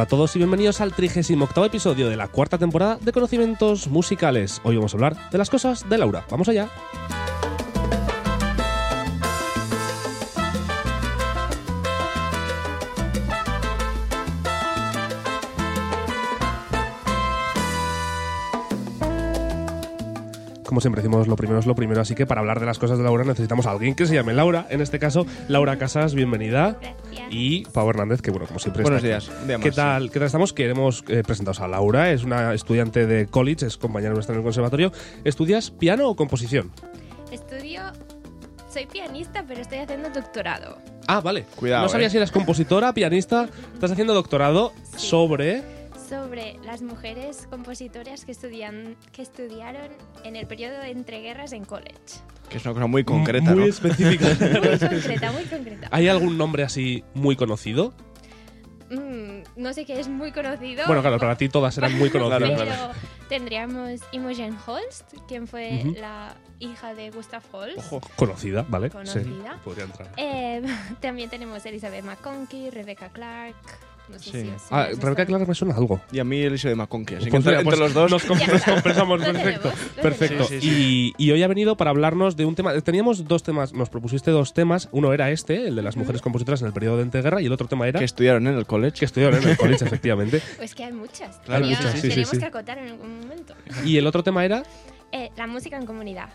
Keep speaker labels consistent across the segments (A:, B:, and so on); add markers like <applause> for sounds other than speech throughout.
A: Hola a todos y bienvenidos al 38 episodio de la cuarta temporada de Conocimientos Musicales. Hoy vamos a hablar de las cosas de Laura. ¡Vamos allá! Como siempre decimos, lo primero es lo primero, así que para hablar de las cosas de Laura necesitamos a alguien que se llame Laura, en este caso Laura Casas, bienvenida.
B: Gracias.
A: Y Pau Hernández, que bueno, como siempre
C: Buenos
A: está
C: días.
A: ¿Qué tal, ¿Qué tal estamos? Queremos eh, presentaros a Laura, es una estudiante de college, es compañera nuestra en el conservatorio. ¿Estudias piano o composición?
B: Estudio. Soy pianista, pero estoy haciendo doctorado.
A: Ah, vale.
C: Cuidado,
A: No sabía
C: eh.
A: si eras compositora, pianista. Estás haciendo doctorado
B: Sí.
A: sobre...
B: Sobre las mujeres compositoras que, estudian, que estudiaron en el periodo de entreguerras en college.
C: Que es una cosa muy concreta,
A: Muy
C: ¿no?
A: específica. <laughs>
B: Muy concreta, muy concreta.
A: ¿Hay algún nombre así muy conocido?
B: Mm, no sé qué es muy conocido.
A: Bueno, claro, para ti todas eran muy <laughs> conocidas.
B: Pero
C: claro.
B: tendríamos Imogen Holst, quien fue la hija de Gustav Holst.
C: Ojo.
A: Conocida, ¿vale?
B: Conocida.
A: Sí, podría entrar.
B: Eh, <laughs> también tenemos Elizabeth McConkie, Rebecca Clark. No sé
C: Sí.
B: si os
A: Ah, Clark me suena algo.
C: Y a mí Eliseo de McConkie. Así que entre, entre
A: pues
C: los dos.
A: Nos, compensamos,
B: Lo
A: perfecto.
B: tenemos, lo
A: Perfecto.
C: tenemos. Sí,
A: Y, y hoy ha venido para hablarnos de un tema. Teníamos dos temas, nos propusiste dos temas. Uno era este, el de las mujeres compositoras en el periodo de entreguerra, y el otro tema era
C: que estudiaron en el college.
A: que estudiaron en el college, efectivamente. <laughs>
B: Pues que hay muchas.
C: Claro,
B: Tenía-
A: muchas, sí, sí,
B: tenemos
A: sí.
B: que acotar en algún momento.
A: Y el otro tema era,
B: Eh, la música en comunidad.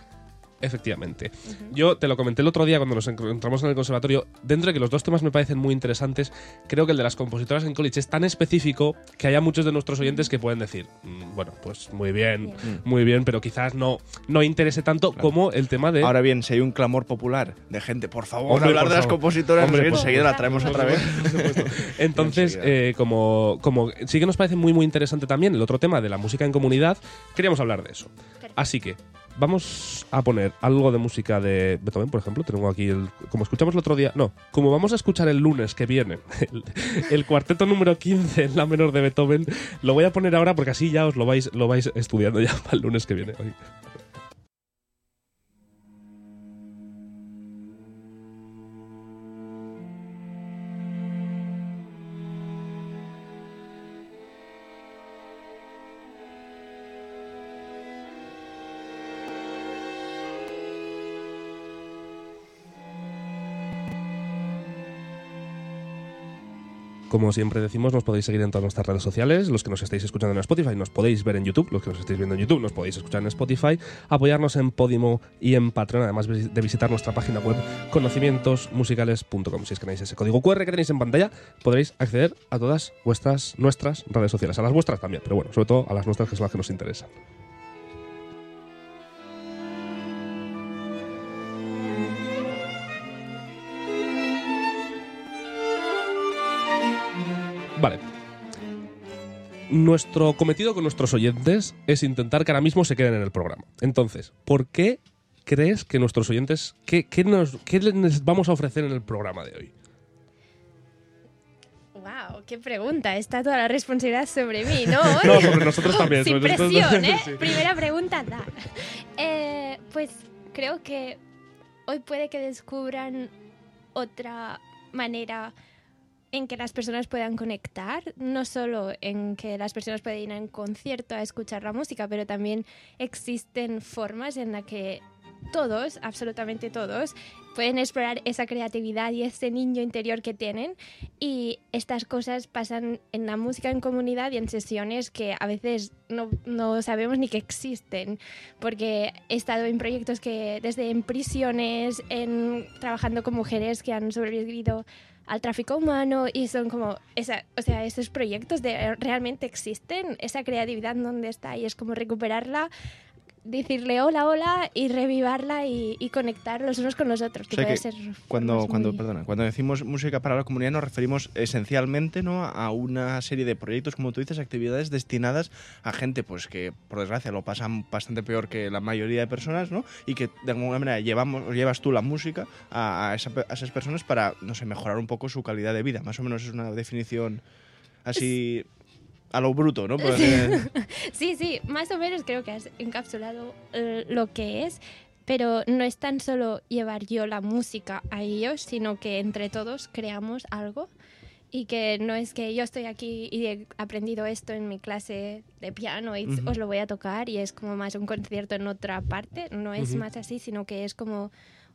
A: Efectivamente. Yo te lo comenté el otro día cuando nos encontramos en el conservatorio. Dentro de que los dos temas me parecen muy interesantes, creo que el de las compositoras en college es tan específico que haya muchos de nuestros oyentes que pueden decir, "Mm, bueno, pues muy bien,
B: Bien.
A: muy bien, pero quizás no, no interese tanto como el tema de.
C: Ahora bien, si hay un clamor popular de gente, por favor,
A: Hombre,
C: hablar
A: por
C: de las
A: favor.
C: compositoras,
A: Hombre,
C: no sé qué,
A: por
C: enseguida la traemos otra vez. <laughs>
A: Entonces, eh, como, como sí que nos parece muy muy interesante también el otro tema de la música en comunidad, queríamos hablar de eso. Así que vamos a poner algo de música de Beethoven, por ejemplo. Tengo aquí el. Como escuchamos el otro día. No, como vamos a escuchar el lunes que viene, <laughs> el, el cuarteto número 15 en la menor de Beethoven, lo voy a poner ahora porque así ya os lo vais, lo vais estudiando ya <laughs> para el lunes que viene. Como siempre decimos, nos podéis seguir en todas nuestras redes sociales. Los que nos estáis escuchando en Spotify nos podéis ver en YouTube. Los que nos estáis viendo en YouTube nos podéis escuchar en Spotify. Apoyarnos en Podimo y en Patreon, además de visitar nuestra página web conocimientosmusicales.com. Si escaneáis ese código QR que tenéis en pantalla, podréis acceder a todas nuestras redes sociales. A las vuestras también, pero bueno, sobre todo a las nuestras que son las que nos interesan. Nuestro cometido con nuestros oyentes es intentar que ahora mismo se queden en el programa. Entonces, ¿por qué crees que nuestros oyentes, qué, qué nos, qué les vamos a ofrecer en el programa de hoy?
B: ¡Wow! ¡Qué pregunta! Está toda la responsabilidad sobre mí, ¿no? <laughs> <laughs>
A: No, sobre nosotros también.
B: Sin
A: sobre nosotros-
B: presión, ¿eh?
A: Sí.
B: Primera pregunta, da. Eh, pues creo que hoy puede que descubran otra manera en que las personas puedan conectar, no solo en que las personas pueden ir a un concierto a escuchar la música, pero también existen formas en las que todos, absolutamente todos, pueden explorar esa creatividad y ese niño interior que tienen. Y estas cosas pasan en la música en comunidad y en sesiones que a veces no, no sabemos ni que existen, porque he estado en proyectos que desde en prisiones, en, trabajando con mujeres que han sobrevivido al tráfico humano y son como, esa, o sea, esos proyectos de, realmente existen, esa creatividad donde está y es como recuperarla decirle hola, hola y revivarla y, y conectar los unos con los otros. Que
C: O sea
B: puede
C: que
B: ser
C: Cuando, cuando,
B: muy-
C: perdona, cuando decimos música para la comunidad nos referimos esencialmente ¿no? a una serie de proyectos, como tú dices, actividades destinadas a gente pues que por desgracia lo pasan bastante peor que la mayoría de personas, ¿no? Y que de alguna manera llevamos, llevas tú la música a, a esa a esas personas para, no sé, mejorar un poco su calidad de vida. Más o menos es una definición así a lo bruto, ¿no? Pues, eh, <laughs>
B: Sí, sí, más o menos creo que has encapsulado eh, lo que es, pero no es tan solo llevar yo la música a ellos, sino que entre todos creamos algo y que no es que yo estoy aquí y he aprendido esto en mi clase de piano y os lo voy a tocar y es como más un concierto en otra parte, no es más así, sino que es como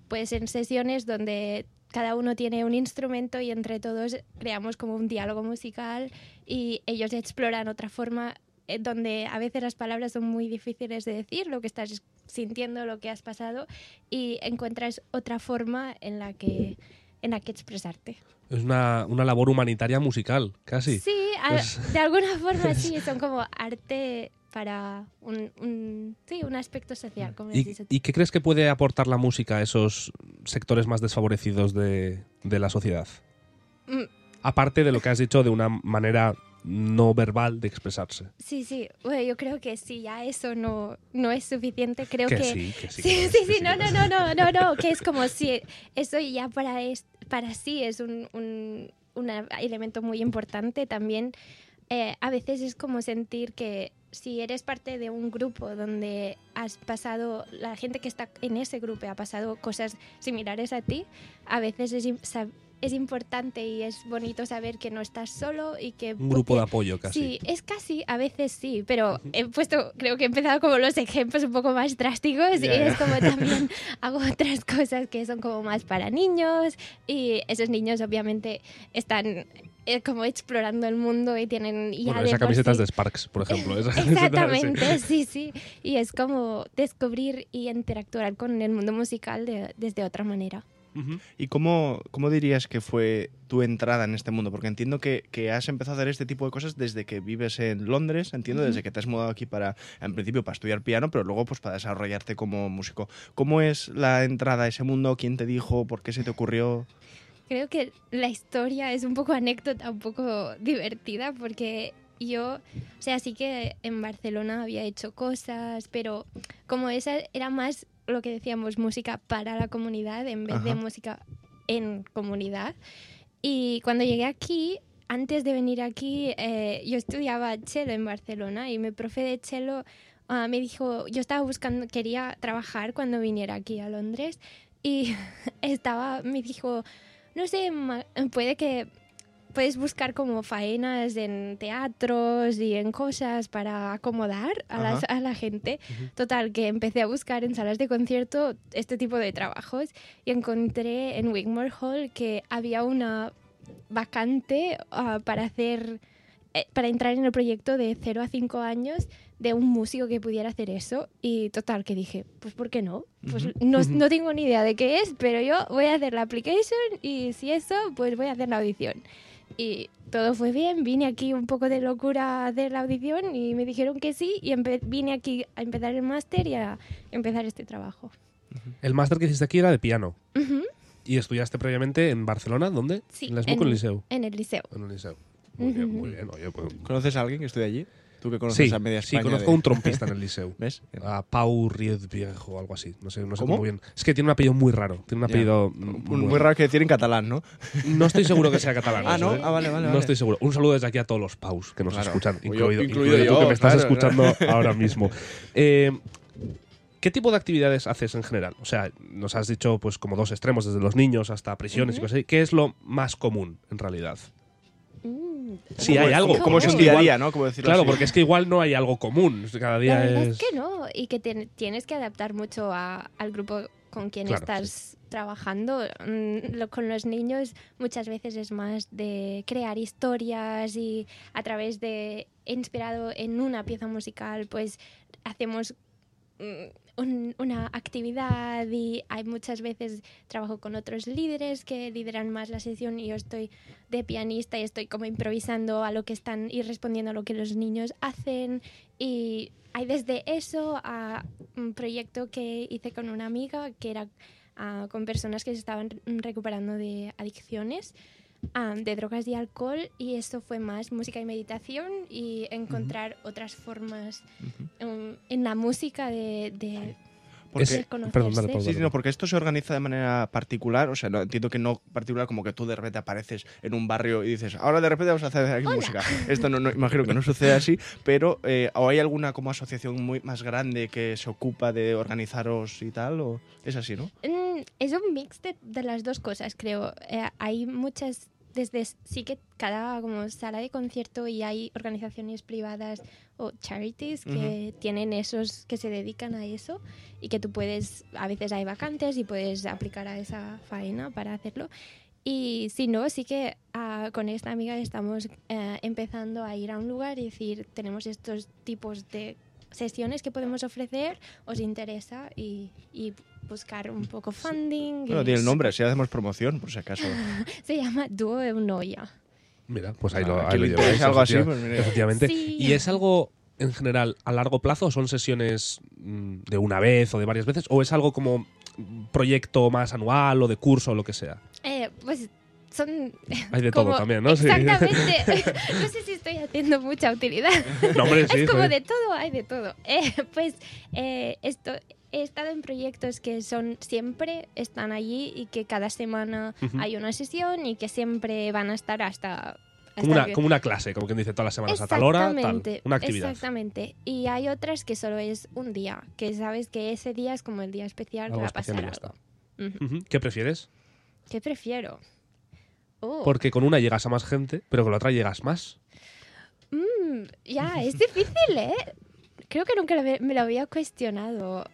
B: pues en sesiones donde cada uno tiene un instrumento y entre todos creamos como un diálogo musical y ellos exploran otra forma eh, donde a veces las palabras son muy difíciles de decir, lo que estás sintiendo, lo que has pasado y encuentras otra forma en la que en la que expresarte.
A: Es una, una labor humanitaria musical, casi.
B: Sí, a-
A: Es-
B: de alguna forma <laughs> sí, son como arte para un, un- sí, un aspecto social, como
A: ¿Y, y qué crees que puede aportar la música a esos sectores más desfavorecidos de, de la sociedad?
B: Mm,
A: Aparte de lo que has dicho de una manera no verbal de expresarse.
B: Sí, sí, bueno, yo creo que si ya eso no, no es suficiente, creo
A: que,
B: que...
A: sí, que sí.
B: Sí, <laughs>
A: que
B: sí,
A: que
B: sí, no, no, no, no, no, <laughs> no, que es como si eso ya para, es, para sí es un, un, un elemento muy importante también. Eh, a veces es como sentir que si eres parte de un grupo donde has pasado, la gente que está en ese grupo ha pasado cosas similares a ti, a veces es, es importante y es bonito saber que no estás solo y que...
A: Un grupo de apoyo casi.
B: Sí, es casi, a veces sí, pero he puesto, creo que he empezado como los ejemplos un poco más drásticos y
C: Ya, ya.
B: es como <laughs> también hago otras cosas que son como más para niños y esos niños obviamente están eh, como explorando el mundo y tienen ya
A: Bueno, esa camiseta es
B: sí-
A: de Sparks, por ejemplo. <laughs> Esa
B: Exactamente,
A: sí.
B: sí, sí. Y es como descubrir y interactuar con el mundo musical de- desde otra manera.
C: ¿Y cómo, cómo dirías que fue tu entrada en este mundo? Porque entiendo que, que has empezado a hacer este tipo de cosas desde que vives en Londres, entiendo, desde que te has mudado aquí para, en principio, para estudiar piano, pero luego pues para desarrollarte como músico. ¿Cómo es la entrada a ese mundo? ¿Quién te dijo? ¿Por qué se te ocurrió?
B: Creo que la historia es un poco anécdota, un poco divertida, porque yo, o sea, sí que en Barcelona había hecho cosas, pero como esa era más lo que decíamos, música para la comunidad en vez de
C: Ajá.
B: música en comunidad. Y cuando llegué aquí, antes de venir aquí, eh, yo estudiaba cello en Barcelona y mi profe de cello ah, me dijo, yo estaba buscando, quería trabajar cuando viniera aquí a Londres y <laughs> estaba, me dijo, no sé, puede que puedes buscar como faenas en teatros y en cosas para acomodar a, las- a la gente. Total, que empecé a buscar en salas de concierto este tipo de trabajos y encontré en Wigmore Hall que había una vacante ah, para hacer eh, para entrar en el proyecto de 0 a 5 años de un músico que pudiera hacer eso y total que dije, pues ¿por qué no? Pues
C: Ujú.
B: no, no tengo ni idea de qué es, pero yo voy a hacer la application y si eso, pues voy a hacer la audición. Y todo fue bien, vine aquí un poco de locura a hacer la audición y me dijeron que sí y vine aquí a empezar el máster y a empezar este trabajo.
A: El máster que hiciste aquí era de piano. ¿Y estudiaste previamente en Barcelona? ¿Dónde?
B: Sí,
A: ¿En la SMUC o en el Liceu?
B: En el liceo.
A: En el Liceu. Muy bien, muy bien. Oye, pues-
C: ¿Conoces a alguien que estudia allí? ¿Tú que conoces
A: Sí,
C: a media
A: sí,
C: España?
A: conozco
C: de-
A: un trompista en el <laughs> Liceu.
C: ¿Ves?
A: A Pau Riez Viejo o algo así. No sé, no sé
C: ¿Cómo?
A: muy bien. Es que tiene un apellido muy raro. Tiene un apellido. Muy,
C: Muy raro que decir en catalán, ¿no?
A: No estoy seguro que sea <laughs> catalán.
C: Ah, ¿no?
A: ¿eh?
C: Ah, vale, vale,
A: No
C: vale.
A: estoy seguro. Un saludo desde aquí a todos los Paus que nos
C: Claro.
A: escuchan,
C: O yo-
A: incluido,
C: incluido
A: incluido tú que me estás
C: claro,
A: escuchando <laughs> ahora mismo. Eh, ¿Qué tipo de actividades haces en general? O sea, nos has dicho pues como dos extremos, desde los niños hasta prisiones y cosas así. ¿Qué es lo más común en realidad? Sí,
C: Como-
A: hay algo.
C: Como, es un día a día, ¿no? Como decirlo
A: Claro,
C: así.
A: porque es que igual no hay algo común. Cada día es...
B: es que no, y que te- tienes que adaptar mucho a- al grupo con quien
A: Claro,
B: estás trabajando. Mm, lo- con los niños muchas veces es más de crear historias y a través de, inspirado en una pieza musical, pues hacemos mm, un- una actividad y hay muchas veces trabajo con otros líderes que lideran más la sesión y yo estoy de pianista y estoy como improvisando a lo que están y respondiendo a lo que los niños hacen. Y hay desde eso a un proyecto que hice con una amiga que era ah, con personas que se estaban recuperando de adicciones ah, de drogas y alcohol y esto fue más música y meditación y encontrar otras formas um, en la música de, de
C: Porque-
A: Es- perdón.
C: Sí, sí, no, porque esto se organiza de manera particular, o sea, no, entiendo que no particular como que tú de repente apareces en un barrio y dices, ahora de repente vamos a hacer aquí música. Esto no, no- imagino que no sucede así, pero eh, ¿o hay alguna como asociación muy más grande que se ocupa de organizaros y tal? ¿O es así, no?
B: Mm, es un mix de, de las dos cosas, creo. Eh, hay muchas desde sí que cada como sala de concierto y hay organizaciones privadas o charities que tienen esos que se dedican a eso y que tú puedes a veces hay vacantes y puedes aplicar a esa faena para hacerlo. Y si no, sí que ah, con esta amiga estamos eh, empezando a ir a un lugar y decir, tenemos estos tipos de sesiones que podemos ofrecer, os interesa y, y buscar un poco funding.
C: Bueno, tiene el nombre, si hacemos promoción, por si acaso. <laughs>
B: Se llama Duo Eunoia.
A: Mira, pues ahí
C: Ah,
A: lo, ahí lo lleváis,
C: algo así, pues
A: efectivamente.
B: Sí.
A: ¿Y es algo en general a largo plazo o son sesiones mm, de una vez o de varias veces? ¿O es algo como mm, proyecto más anual o de curso o lo que sea?
B: Eh, pues son...
A: Hay de todo
B: como-
A: también, ¿no? Sí.
B: Exactamente. <laughs> no sé si estoy haciendo mucha utilidad.
A: No, hombre, sí,
B: es como de todo, hay de todo. <laughs> Eh, pues eh, esto, he estado en proyectos que son siempre están allí y que cada semana hay una sesión y que siempre van a estar hasta...
A: Como una, como una clase, como quien dice todas las semanas a tal hora, tal. Una actividad.
B: Exactamente. Y hay otras que solo es un día, que sabes que ese día es como el día especial
A: Algo
B: que va a pasar algo.
A: ¿Qué prefieres?
B: ¿Qué prefiero? Oh,
A: Porque con una llegas a más gente, pero con la otra llegas más.
B: mm, ya, es difícil, ¿eh? Creo que nunca me lo había cuestionado.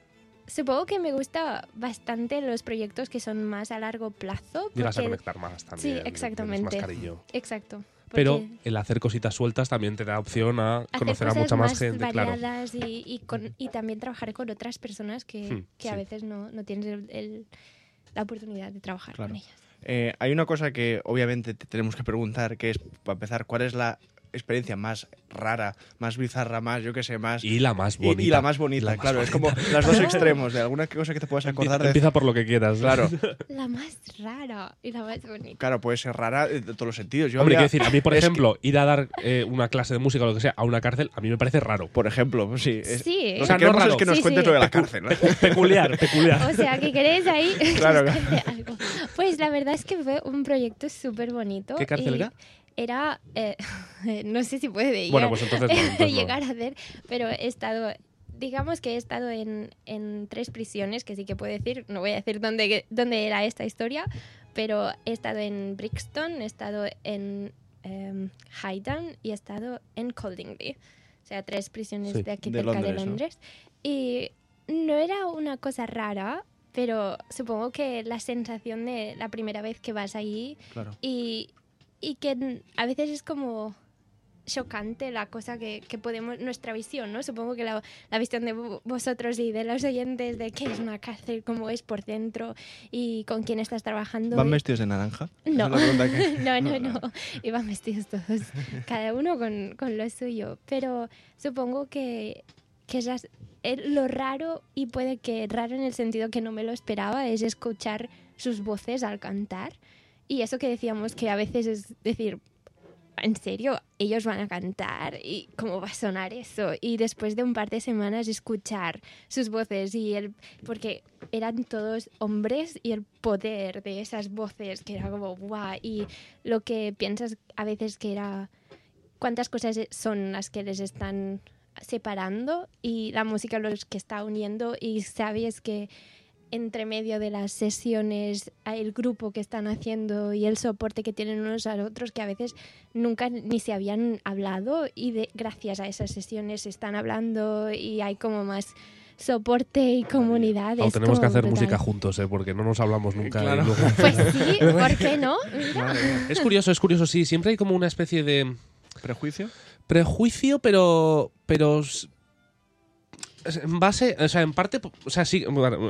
B: Supongo que me gusta bastante los proyectos que son más a largo plazo.
A: Llegas a conectar más también.
B: Sí, exactamente.
A: Más cariño.
B: Exacto.
A: Pero el hacer cositas sueltas también te da opción a conocer a mucha más, gente, claro.
B: y, y con- y también trabajar con otras personas que,
A: Hmm,
B: que a veces no, no tienes el- el- la oportunidad de trabajar
C: Claro.
B: con ellas.
C: Eh, hay una cosa que obviamente te tenemos que preguntar, que es, para empezar, ¿cuál es la experiencia más rara, más bizarra, más, yo qué sé, más...
A: Y la más bonita.
C: y la más bonita,
A: La más
C: claro. Es como los dos <laughs> extremos, de alguna cosa que te puedas acordar de...
A: Empieza por lo que quieras.
C: Claro, <laughs>
B: La más rara y la más bonita.
C: claro, puede ser rara de todos los sentidos. Yo
A: Hombre,
C: había-
A: quiero decir, a mí, por
C: es que-
A: ejemplo, ir a dar eh, una clase de música o lo que sea a una cárcel, a mí me parece raro.
C: Por ejemplo, pues sí. es-
B: Sí.
C: Lo
A: O sea,
C: que
A: no
C: queremos
A: raro.
C: es que nos
B: Sí,
C: cuentes
B: sí.
C: lo de la cárcel. ¿no?
A: peculiar, peculiar.
B: O sea, que queréis ahí
C: Claro,
B: algo. Pues la verdad es que fue un proyecto súper bonito.
A: ¿Qué cárcel
B: y
A: era?
B: Era, eh, <laughs> no sé si puede llegar,
A: Bueno, pues entonces no, entonces <laughs> no.
B: llegar a hacer, pero he estado, digamos que he estado en, en tres prisiones, que sí que puedo decir, no voy a decir dónde, dónde era esta historia, pero he estado en Brixton, he estado en em, Highdown y he estado en Coldingley. O sea, tres prisiones
A: Sí,
B: de aquí
C: de
B: cerca de
C: Londres, ¿no?
B: Londres. Y no era una cosa rara, pero supongo que la sensación de la primera vez que vas allí
C: Claro.
B: y, y que a veces es como chocante la cosa que, que podemos, nuestra visión, ¿no? Supongo que la, la visión de vo- vosotros y de los oyentes de qué es una cárcel, cómo es por dentro y con quién estás trabajando.
C: ¿Van
B: y-
C: vestidos de naranja? <laughs>
B: no,
C: que- <laughs>
B: no, no, no. Iban vestidos todos, <laughs> cada uno con, con lo suyo. Pero supongo que, que esas- lo raro, y puede que raro en el sentido que no me lo esperaba, es escuchar sus voces al cantar. Y eso que decíamos que a veces es decir, ¿en serio? Ellos van a cantar y cómo va a sonar eso. Y después de un par de semanas escuchar sus voces y el... Porque eran todos hombres y el poder de esas voces que era como guau. Y lo que piensas a veces que era... ¿Cuántas cosas son las que les están separando y la música los que está uniendo y sabes que entre medio de las sesiones, el grupo que están haciendo y el soporte que tienen unos a otros que a veces nunca ni se habían hablado y de, gracias a esas sesiones se están hablando y hay como más soporte y comunidad. Es
A: tenemos que hacer
B: brutal.
A: música juntos, ¿eh? porque no nos hablamos nunca.
C: Claro.
A: y luego-
B: Pues sí, <laughs> ¿por qué no? Mira.
A: Es curioso, es curioso, sí. Siempre hay como una especie de
C: ¿Prejuicio?
A: prejuicio, pero. pero en base, o sea, en parte, o sea, sí,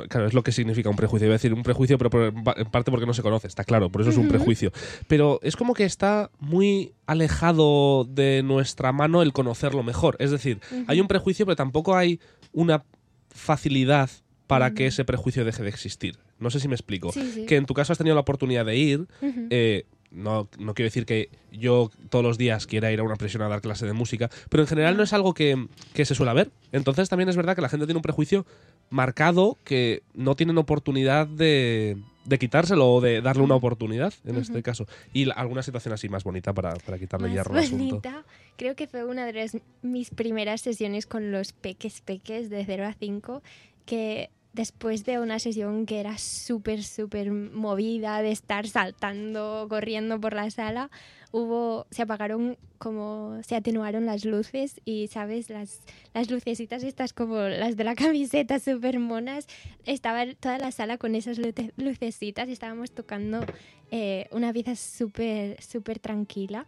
A: claro, es lo que significa un prejuicio. Iba a decir un prejuicio, pero por- en parte porque no se conoce, está claro, por eso es un prejuicio. Pero es como que está muy alejado de nuestra mano el conocerlo mejor. Es decir, hay un prejuicio, pero tampoco hay una facilidad para que ese prejuicio deje de existir. No sé si me explico.
B: Sí, sí.
A: Que en tu caso has tenido la oportunidad de ir, eh, no, no quiero decir que yo todos los días quiera ir a una prisión a dar clase de música, pero en general no es algo que, que se suele ver. Entonces también es verdad que la gente tiene un prejuicio marcado que no tienen oportunidad de, de quitárselo o de darle una oportunidad, en este caso. Y alguna situación así más bonita para, para quitarle
B: más
A: hierro al asunto.
B: Creo que fue una de las- mis primeras sesiones con los peques peques de 0 a 5 que después de una sesión que era súper, súper movida, de estar saltando, corriendo por la sala, hubo, se apagaron como, se atenuaron las luces y, ¿sabes? Las, las lucecitas estas como las de la camiseta súper monas, estaba toda la sala con esas luce- lucecitas y estábamos tocando eh, una pieza súper, súper tranquila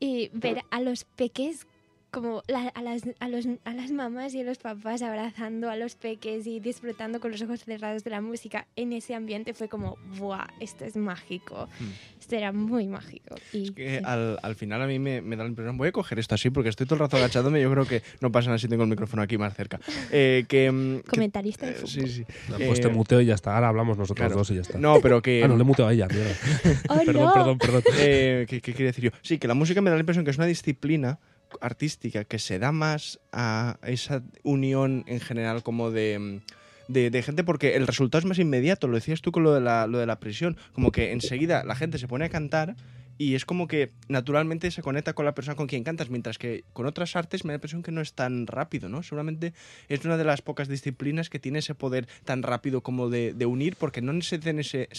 B: y ver a los peques como la- a, las, a, los, a las mamás y a los papás abrazando a los peques y disfrutando con los ojos cerrados de la música en ese ambiente fue como, ¡buah! Esto es mágico.
C: Mm.
B: Esto era muy mágico. Y,
C: Es que
B: sí.
C: al, al final a mí me, me da la impresión, voy a coger esto así porque estoy todo el rato agachándome, yo creo que no pasa nada si tengo el micrófono aquí más cerca. Eh, que, mm, que-
B: Comentarista de
C: eh,
B: fútbol.
C: sí, sí.
A: Pues
C: Eh,
A: te muteo y ya está. Ahora hablamos nosotros
C: claro.
A: dos y ya está.
C: No, pero que...
A: Ah, no, le he muteado a ella. <laughs>
B: ¡Oh, <laughs>
A: perdón,
B: no!
A: perdón, perdón.
C: Eh, ¿qué, qué quería decir yo? Sí, que la música me da la impresión que es una disciplina artística que se da más a esa unión en general como de, de gente porque el resultado es más inmediato, lo decías tú con lo de, la, lo de la prisión, como que enseguida la gente se pone a cantar y es como que naturalmente se conecta con la persona con quien cantas, mientras que con otras artes me da la impresión que no es tan rápido, ¿no? Seguramente es una de las pocas disciplinas que tiene ese poder tan rápido como de, de unir porque no se,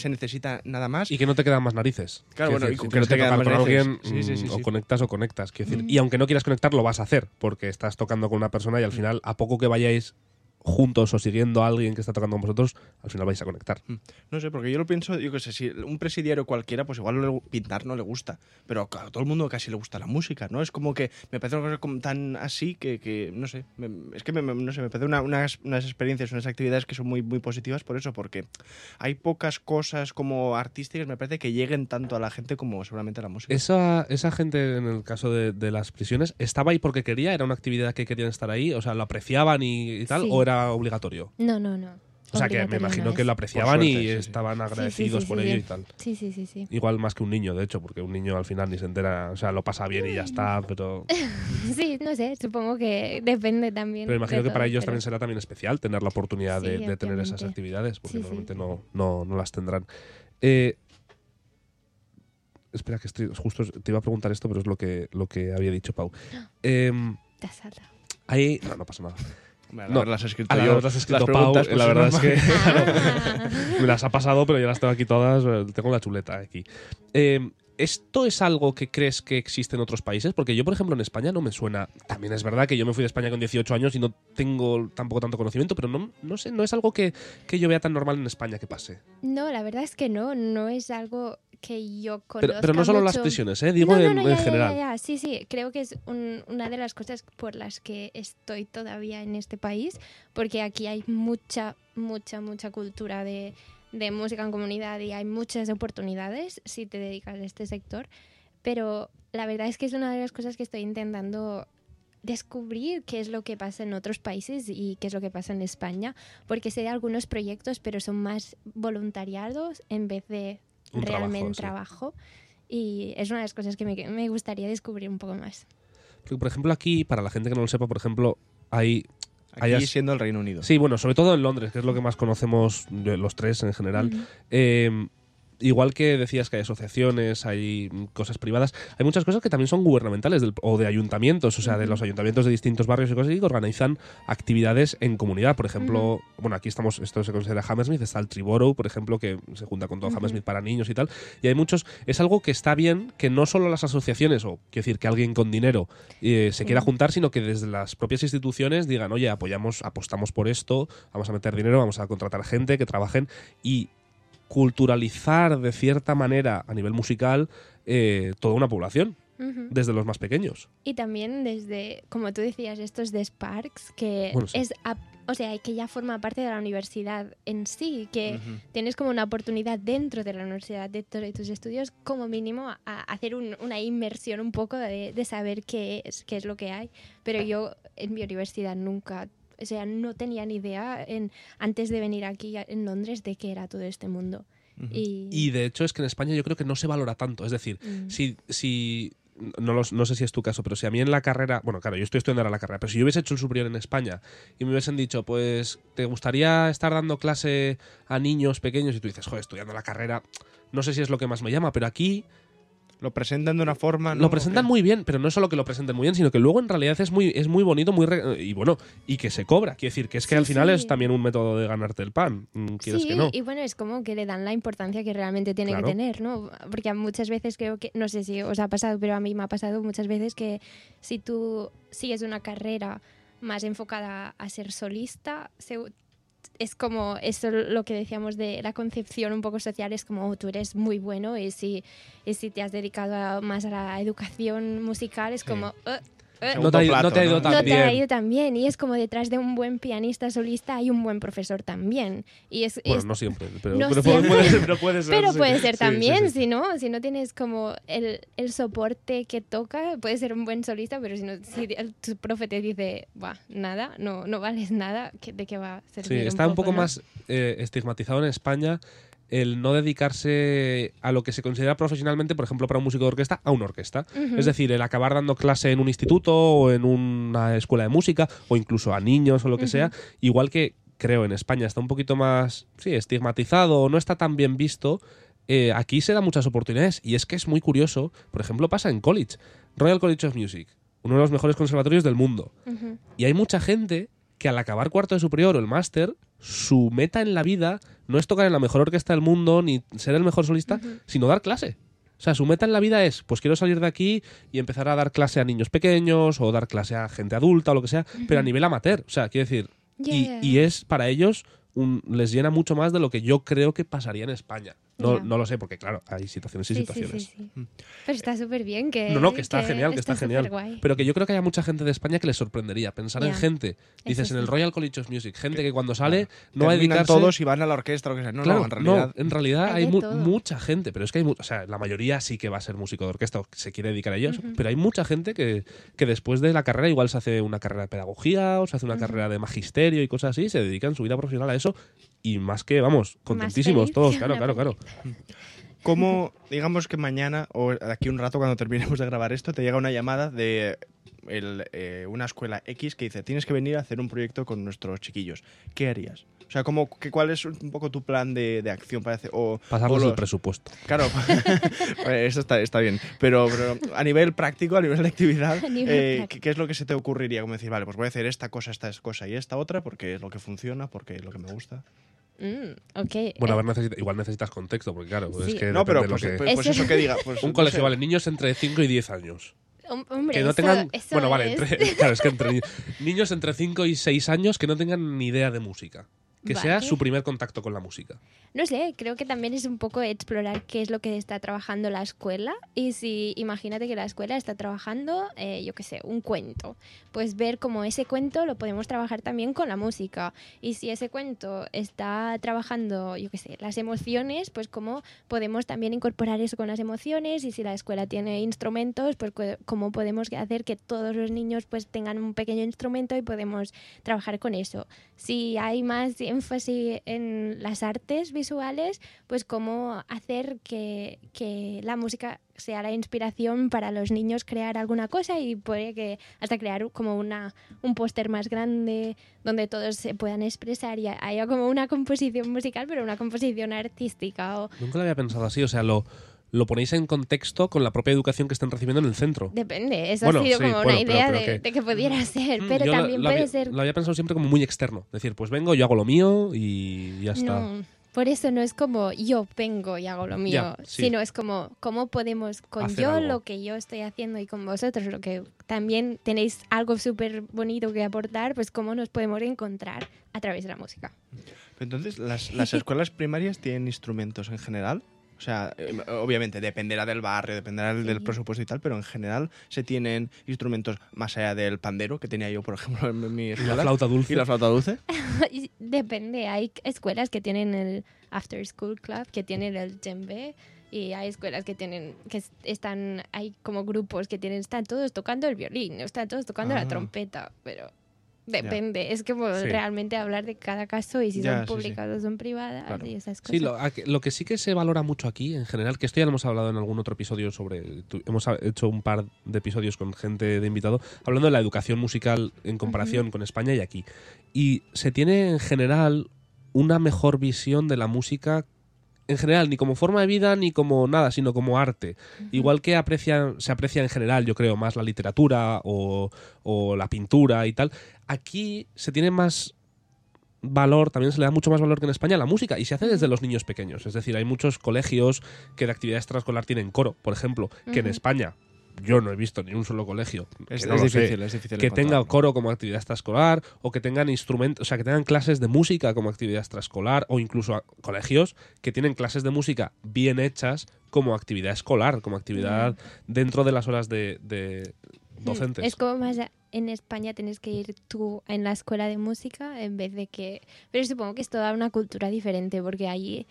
C: necesita nada más.
A: Y que no te quedan más narices.
C: Claro, bueno,
A: decir,
C: y
A: si
C: que no te quedan más narices.
A: alguien,
C: Sí, sí, sí,
A: mm, o conectas o conectas. Quiero decir,
B: Mm.
A: Y aunque no quieras conectar, lo vas a hacer, porque estás tocando con una persona y al final, a poco que vayáis juntos o siguiendo a alguien que está tocando con vosotros, al final vais a conectar.
C: No sé, porque yo lo pienso, yo qué sé, si un presidiario cualquiera, pues igual pintar no le gusta. Pero a todo el mundo casi le gusta la música, ¿no? Es como que me parece una cosa tan así que, que, no sé, me- es que me, me- no sé, me parece una- unas, unas experiencias, unas actividades que son muy, muy positivas por eso, porque hay pocas cosas como artísticas, me parece, que lleguen tanto a la gente como seguramente la música.
A: Esa, esa gente, en el caso de, de las prisiones, ¿estaba ahí porque quería? ¿Era una actividad que querían estar ahí? O sea, ¿lo apreciaban y, y tal?
B: Sí.
A: ¿O era obligatorio?
B: No, no, no.
A: O sea, que me imagino
B: no
A: que lo apreciaban
C: suerte,
A: y
C: sí, sí.
A: estaban agradecidos
B: sí,
A: por
B: sí,
A: ello y tal.
B: Sí, sí, sí, sí.
A: Igual más que un niño, de hecho, porque un niño al final ni se entera, o sea, lo pasa bien y ya está, <laughs> pero,
B: Sí, no sé, supongo que depende también.
A: pero imagino
B: de
A: que para ellos
B: pero-
A: también será también especial tener la oportunidad de,
B: Sí,
A: de tener esas actividades, porque
B: Sí, sí.
A: normalmente no, no, no las tendrán. Eh, espera, que estoy, justo te iba a preguntar esto, pero es lo que, lo que había dicho Pau. <gasps> Em,
B: Te has
A: hay, no, no pasa nada. No,
C: haberlas escrito
A: A la
C: yo,
A: verdad has escrito
C: las
A: Pau,
C: preguntas, pues
A: la verdad es que <laughs> <laughs> me las ha pasado, pero ya las tengo aquí todas. eh, Tengo la chuleta aquí. Eh, ¿Esto es algo que crees que existe en otros países? Porque yo, por ejemplo, en España no me suena. También es verdad que yo me fui de España con 18 años y no tengo tampoco tanto conocimiento, pero no, no sé, no es algo que, que yo vea tan normal en España que pase.
B: No, la verdad es que no, no es algo que yo
A: Pero,
B: conozca
A: pero no solo las prisiones, ¿eh? digo
B: No, no,
A: en,
B: no,
A: en
B: ya, ya,
A: general.
B: ya. Sí, sí, creo que es un- una de las cosas por las que estoy todavía en este país, porque aquí hay mucha, mucha, mucha cultura de, de música en comunidad y hay muchas oportunidades si te dedicas a este sector, pero la verdad es que es una de las cosas que estoy intentando descubrir qué es lo que pasa en otros países y qué es lo que pasa en España, porque sé de algunos proyectos, pero son más voluntariados en vez de
A: Un trabajo,
B: realmente
A: sí.
B: trabajo. Y es una de las cosas que me, me gustaría descubrir un poco más.
A: Por ejemplo, aquí, para la gente que no lo sepa, por ejemplo, hay
C: Aquí
A: hayas-
C: siendo el Reino Unido.
A: Sí, bueno, sobre todo en Londres, que es lo que más conocemos de los tres en general. Eh, igual que decías que hay asociaciones, hay cosas privadas, hay muchas cosas que también son gubernamentales del- o de ayuntamientos, o sea, de los ayuntamientos de distintos barrios y cosas así, que organizan actividades en comunidad. Por ejemplo, bueno, aquí estamos, esto se considera Hammersmith, está el Triborough, por ejemplo, que se junta con todo. Hammersmith para niños y tal. Y hay muchos, es algo que está bien que no solo las asociaciones, o quiero decir, que alguien con dinero eh, se quiera juntar, sino que desde las propias instituciones digan, oye, apoyamos, apostamos por esto, vamos a meter dinero, vamos a contratar gente que trabajen y culturalizar de cierta manera a nivel musical eh, toda una población, desde los más pequeños.
B: Y también desde, como tú decías, estos de Sparks, que
A: Bueno, sí.
B: es, a- o sea, que ya forma parte de la universidad en sí, que tienes como una oportunidad dentro de la universidad, dentro de tus estudios, como mínimo a, a hacer un- una inmersión un poco de, de saber qué es, qué es lo que hay. Pero yo en mi universidad nunca, o sea, no tenía ni idea en, antes de venir aquí en Londres de qué era todo este mundo. Y,
A: Y de hecho es que en España yo creo que no se valora tanto. Es decir,
B: Mm.
A: si, si no, los- no sé si es tu caso, pero si a mí en la carrera, bueno, claro, yo estoy estudiando ahora la carrera, pero si yo hubiese hecho el superior en España y me hubiesen dicho, pues, ¿te gustaría estar dando clase a niños pequeños? Y tú dices, joder, estudiando la carrera, no sé si es lo que más me llama, pero aquí
C: Lo presentan de una forma. ¿no?
A: Lo presentan muy bien, pero no es solo que lo presenten muy bien, sino que luego en realidad es muy, es muy bonito, muy re- y bueno, y que se cobra. Quiero decir, que es que
B: Sí,
A: al final
B: sí.
A: es también un método de ganarte el pan, mm, quieres
B: Sí,
A: que no.
B: y bueno, es como que le dan la importancia que realmente tiene
A: Claro.
B: que tener, ¿no? Porque muchas veces creo que, no sé si os ha pasado, pero a mí me ha pasado muchas veces que si tú sigues una carrera más enfocada a ser solista, se- es como eso lo que decíamos de la concepción un poco social, es como "Oh, tú eres muy bueno y si, y si te has dedicado a- más a la educación musical es
C: Sí.
B: como... "Uh,
C: Segundo
A: No te ha ido- no
C: plato,
A: te ha ido
C: ¿no?
A: tan
B: no te ha
A: bien.
B: ido tan bien. Y es como detrás de un buen pianista solista hay un buen profesor también. Y es,
A: Bueno,
B: es-
A: no siempre, pero,
B: No
A: pero
B: siempre.
A: Puede, ser, pero puede ser.
B: pero
A: sí.
B: puede ser
A: Sí, sí,
B: también,
A: sí.
B: si no, si no tienes como el, el soporte que toca, puede ser un buen solista, pero si no, si el- tu profe te dice, va, nada, no, no vales nada, ¿qué- ¿de qué va a
A: Sí,
B: servir?
A: está un poco
B: ¿no?
A: más eh, estigmatizado en España el no dedicarse a lo que se considera profesionalmente, por ejemplo, para un músico de orquesta, a una orquesta. Es decir, el acabar dando clase en un instituto o en una escuela de música o incluso a niños o lo que sea, igual que creo en España está un poquito más sí, estigmatizado o no está tan bien visto, eh, aquí se dan muchas oportunidades. Y es que es muy curioso, por ejemplo, pasa en college, Royal College of Music, uno de los mejores conservatorios del mundo. Y hay mucha gente que al acabar cuarto de superior o el máster, su meta en la vida no es tocar en la mejor orquesta del mundo ni ser el mejor solista, sino dar clase. O sea, su meta en la vida es, pues quiero salir de aquí y empezar a dar clase a niños pequeños o dar clase a gente adulta o lo que sea, pero a nivel amateur. O sea, quiero decir, y, y es para ellos, un- les llena mucho más de lo que yo creo que pasaría en España. No, no lo sé, porque claro, hay situaciones y
B: Sí,
A: situaciones.
B: sí, sí. Pero está súper bien que...
A: No, no, que está genial, que está, genial.
B: superguay.
A: Pero que yo creo que hay mucha gente de España que les sorprendería pensar en gente. Dices,
B: Eso
A: en el. Royal College of Music, gente que cuando sale no va a dedicarse...
C: todos y van a la orquesta o lo que sea. No,
A: claro,
C: no, en realidad.
A: en realidad
B: Hay
A: hay,
B: de
A: mu-
B: todo.
A: mucha gente, pero es que hay, o sea, la mayoría sí que va a ser músico de orquesta o se quiere dedicar a ellos, pero hay mucha gente que, que después de la carrera igual se hace una carrera de pedagogía o se hace una carrera de magisterio y cosas así, y se dedican su vida profesional a eso y más que, vamos, contentísimos todos, claro, claro, claro.
C: ¿Cómo, digamos que mañana o de aquí un rato cuando terminemos de grabar esto, te llega una llamada de el, eh, una escuela X que dice, tienes que venir a hacer un proyecto con nuestros chiquillos? ¿Qué harías? O sea, ¿cómo, qué, ¿cuál es un poco tu plan de, de acción para hacer? O,
A: Pasarles
C: o
A: el presupuesto.
C: Claro, <laughs> Pues eso está, está bien. Pero, pero a nivel práctico, a nivel de actividad,
B: nivel
C: eh, ¿qué, es lo que se te ocurriría? Como decir, vale, pues voy a hacer esta cosa, esta cosa y esta otra porque es lo que funciona, porque es lo que me gusta.
B: Mm.
A: Bueno, a
B: eh,
A: ver, necesita- igual necesitas contexto, porque claro,
B: Sí.
A: es que
C: No, pero pues,
A: que-
C: pues- pues eso que diga. pues,
A: Un
C: no
A: colegio,
C: sé.
A: vale, niños entre 5 y 10 años.
B: hom- hombre,
A: Que no
B: eso-
A: tengan.
B: eso
A: Bueno, vale,
B: es-
A: entre, <laughs> claro, es que entre <laughs> ni- niños entre 5 y 6 años que no tengan ni idea de música. Que sea
B: Vale.
A: su primer contacto con la música.
B: No sé, creo que también es un poco explorar qué es lo que está trabajando la escuela y si imagínate que la escuela está trabajando, eh, yo qué sé, un cuento, pues ver cómo ese cuento lo podemos trabajar también con la música y si ese cuento está trabajando, yo qué sé, las emociones, pues cómo podemos también incorporar eso con las emociones y si la escuela tiene instrumentos, pues cómo podemos hacer que todos los niños pues tengan un pequeño instrumento y podemos trabajar con eso. Si hay más énfasis en las artes visuales, pues cómo hacer que, que la música sea la inspiración para los niños crear alguna cosa y puede que hasta crear como una, un póster más grande donde todos se puedan expresar y haya como una composición musical, pero una composición artística o
A: Nunca lo había pensado así, o sea, lo, lo ponéis en contexto con la propia educación que están recibiendo en el centro.
B: depende. Eso
A: Bueno,
B: ha sido
A: sí,
B: como
A: bueno,
B: una
A: pero-
B: idea
A: pero
B: de,
A: que-
B: de que pudiera ser,
A: Mm,
B: pero
A: yo lo-
B: también puede
A: había,
B: ser
A: Lo había pensado siempre como muy externo. Decir, pues vengo, yo hago lo mío y ya está.
B: No, por eso no es como yo vengo y hago lo mío,
A: Ya, sí.
B: sino es como cómo podemos con
A: Hacer
B: yo
A: algo.
B: lo que yo estoy haciendo y con vosotros lo que también tenéis algo súper bonito que aportar, pues cómo nos podemos encontrar a través de la música.
C: Pero Entonces, ¿las, las <laughs> escuelas primarias tienen instrumentos en general? O sea, eh, obviamente dependerá del barrio, dependerá del- presupuesto y tal, pero en general se tienen instrumentos más allá del pandero que tenía yo, por ejemplo, en mi
A: Y la flauta dulce.
C: ¿Y la flauta dulce. <laughs>
B: Depende, hay escuelas que tienen el After School Club, que tienen el djembe, y hay escuelas que tienen, que es- están, hay como grupos que tienen, están todos tocando el violín, están todos tocando
C: Ah.
B: la trompeta, pero depende, es como
A: Sí.
B: realmente hablar de cada caso y si
C: Ya,
B: son
C: sí, sí.
B: públicas o son privadas
C: Claro.
B: y esas cosas.
A: Sí, lo, a que- lo que sí que se valora mucho aquí, en general, que esto ya lo hemos hablado en algún otro episodio sobre. tu- hemos hecho un par de episodios con gente de invitado, hablando de la educación musical en comparación con España y aquí. Y se tiene en general una mejor visión de la música en general, ni como forma de vida ni como nada, sino como arte. Igual que aprecia, se aprecia en general, yo creo, más la literatura o, o la pintura y tal, aquí se tiene más valor, también se le da mucho más valor que en España a la música y se hace desde los niños pequeños. Es decir, hay muchos colegios que de actividad extraescolar tienen coro, por ejemplo, que en. España yo no he visto ni un solo colegio
C: Es,
A: que no
C: es
A: lo sé,
C: difícil, es difícil.
A: que tenga coro como actividad extraescolar o que tengan instrumentos, o sea, que tengan clases de música como actividad extraescolar o incluso a- colegios que tienen clases de música bien hechas como actividad escolar, como actividad dentro de las horas de, de docentes.
B: Es como más en España tienes que ir tú en la escuela de música en vez de que... Pero supongo que es toda una cultura diferente porque allí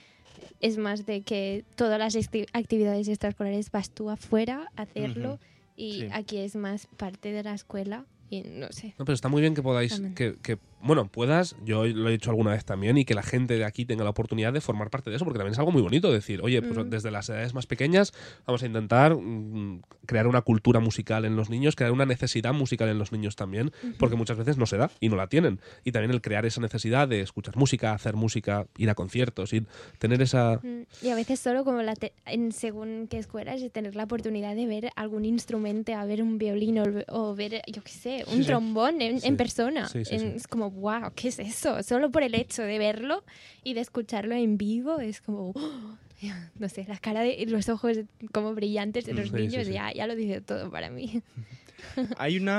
B: es más de que todas las acti- actividades extraescolares vas tú afuera a hacerlo y
C: Sí.
B: aquí es más parte de la escuela y no sé.
A: No, pero está muy bien que podáis, que, que, bueno, puedas, yo lo he dicho alguna vez también, y que la gente de aquí tenga la oportunidad de formar parte de eso, porque también es algo muy bonito decir, oye, pues
B: Mm.
A: desde las edades más pequeñas vamos a intentar mm, crear una cultura musical en los niños, crear una necesidad musical en los niños también, porque muchas veces no se da y no la tienen. Y también el crear esa necesidad de escuchar música, hacer música, ir a conciertos, ir, tener esa...
B: Mm, Y a veces solo como la te- en según qué escuelas es tener la oportunidad de ver algún instrumento, a ver un violín o, o ver, yo qué sé, un
C: Sí, sí.
B: trombón en,
A: Sí.
B: en persona.
A: Sí,
B: En-
A: sí.
B: Es como, wow, ¿qué es eso? Solo por el hecho de verlo y de escucharlo en vivo es como, "Oh", no sé, la cara de los ojos como brillantes de los
A: sí,
B: niños
A: sí.
B: Ya, ya lo dice todo para mí.
C: Hay un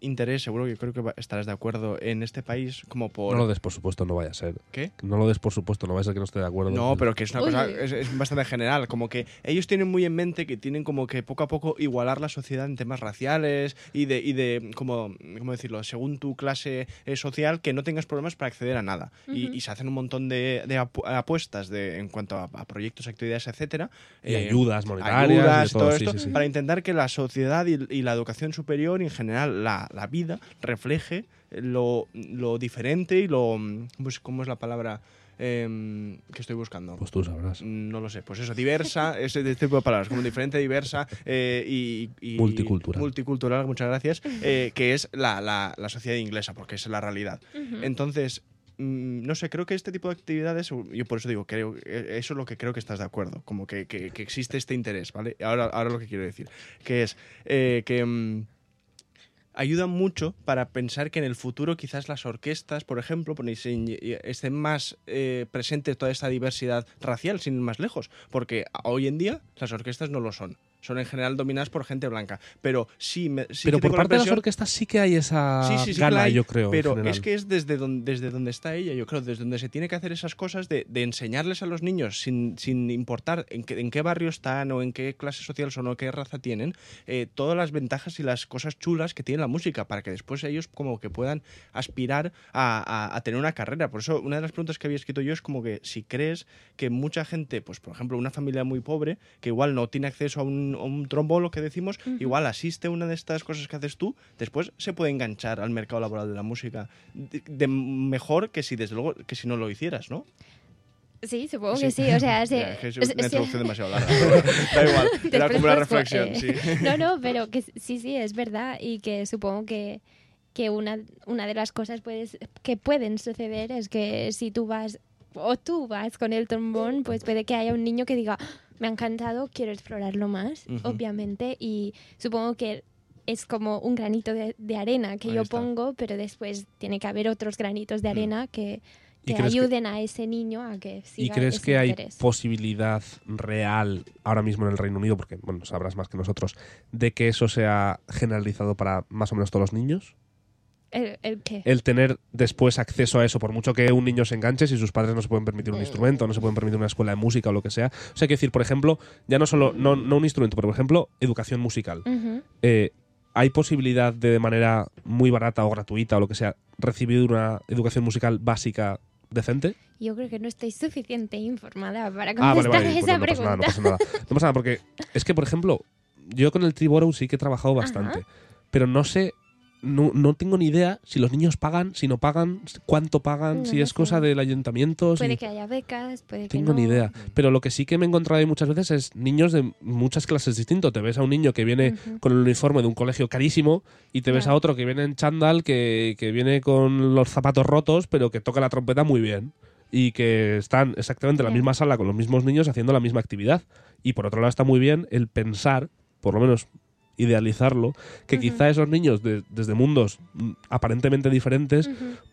C: interés, seguro que creo que estarás de acuerdo, en este país como por...
A: No lo des por supuesto, no vaya a ser.
C: ¿Qué?
A: No lo des por supuesto, no vaya a ser que no esté de acuerdo.
C: No, pero que es una
B: Uy.
C: cosa, es, es bastante general, como que ellos tienen muy en mente que tienen como que poco a poco igualar la sociedad en temas raciales y de, y de como, ¿cómo decirlo?, según tu clase eh, social, que no tengas problemas para acceder a nada. y,
B: Ujú.
C: y se hacen un montón de, de apu- apuestas de, en cuanto a, a proyectos, actividades, etcétera.
A: Y
C: eh,
A: ayudas monetarias.
C: ayudas,
A: y todo,
C: todo
A: sí,
C: esto,
A: sí, sí.
C: para intentar que la sociedad y, y la educación superior y en general la, la vida refleje lo, lo diferente y lo... pues, ¿Cómo es la palabra em, que estoy buscando?
A: Pues tú sabrás.
C: No lo sé, pues eso, diversa, <laughs> ese este tipo de palabras, como diferente, diversa eh, y, y-
A: Multicultural.
C: Multicultural, muchas gracias, eh, que es la, la- la sociedad inglesa, porque es la realidad. Entonces, mm, no sé, creo que este tipo de actividades, yo por eso digo, creo, eh, eso es lo que creo que estás de acuerdo, como que, que- que existe este interés, ¿vale? Ahora, ahora lo que quiero decir, que es eh, que... mm, ayudan mucho para pensar que en el futuro quizás las orquestas, por ejemplo, se- estén más eh, presentes toda esta diversidad racial, sin ir más lejos, porque hoy en día las orquestas no lo son. Son en general dominadas por gente blanca. Pero sí, me, sí
A: pero
C: que
A: por parte de las orquestas sí que hay esa
C: Sí, que
A: gana,
C: hay,
A: yo creo.
C: Pero es que es desde donde, desde donde está ella, yo creo, desde donde se tiene que hacer esas cosas de, de enseñarles a los niños sin, sin importar en qué, en qué barrio están o en qué clase social son o qué raza tienen, eh, todas las ventajas y las cosas chulas que tiene la música para que después ellos como que puedan aspirar a, a- a tener una carrera. Por eso una de las preguntas que había escrito yo es como que si crees que mucha gente, pues por ejemplo una familia muy pobre, que igual no tiene acceso a un, un trombón, lo que decimos, igual asiste a una de estas cosas que haces tú, después se puede enganchar al mercado laboral de la música de, de mejor que si desde luego que si no lo hicieras, ¿no?
B: Sí, supongo que sí. O sea, <laughs> sí,
C: es una
B: sí.
C: introducción <laughs> demasiado larga. <laughs> da igual, era como una
B: pues,
C: reflexión,
B: eh,
C: sí.
B: No, no, pero que sí, sí, es verdad y que supongo que, que una, una de las cosas puedes, que pueden suceder es que si tú vas o tú vas con el trombón, pues puede que haya un niño que diga, "Ah, me ha encantado, quiero explorarlo más, obviamente, y supongo que es como un granito de, de arena que
C: Ahí
B: yo
C: está.
B: pongo, pero después tiene que haber otros granitos de arena que,
A: ¿Y
B: que
A: crees que-
B: ayuden a ese niño a que siga
A: ¿Y crees
B: ese
A: que hay posibilidad real ahora mismo en el Reino Unido, porque bueno, sabrás más que nosotros, de que eso sea generalizado para más o menos todos los niños?
B: ¿El, el qué?
A: El tener después acceso a eso, por mucho que un niño se enganche, si sus padres no se pueden permitir un
B: Mm.
A: instrumento, no se pueden permitir una escuela de música o lo que sea. O sea, hay que decir, por ejemplo, ya no solo, no, no un instrumento, pero por ejemplo, educación musical. Eh, ¿Hay posibilidad de, de manera muy barata o gratuita o lo que sea, recibir una educación musical básica decente?
B: Yo creo que no estoy suficiente informada para
A: Ah, vale,
B: contestar
A: pues
B: esa
A: no, no pasa nada,
B: pregunta.
A: no pasa nada. No pasa nada, porque es que, por ejemplo, yo con el Triborough sí que he trabajado bastante, pero no sé, no, no tengo ni idea si los niños pagan, si no pagan, cuánto pagan,
B: No
A: si es cosa del ayuntamiento. si-
B: Puede que haya becas, puede que
A: tengo
B: no.
A: ni idea. Pero lo que sí que me he encontrado ahí muchas veces es niños de muchas clases distintas. Te ves a un niño que viene con el uniforme de un colegio carísimo y te ves a otro que viene en chándal, que, que viene con los zapatos rotos, pero que toca la trompeta muy bien. y que están exactamente en la misma sala con los mismos niños haciendo la misma actividad. Y por otro lado está muy bien el pensar, por lo menos idealizarlo, que
B: Ujú.
A: quizá esos niños de- desde mundos mm, aparentemente diferentes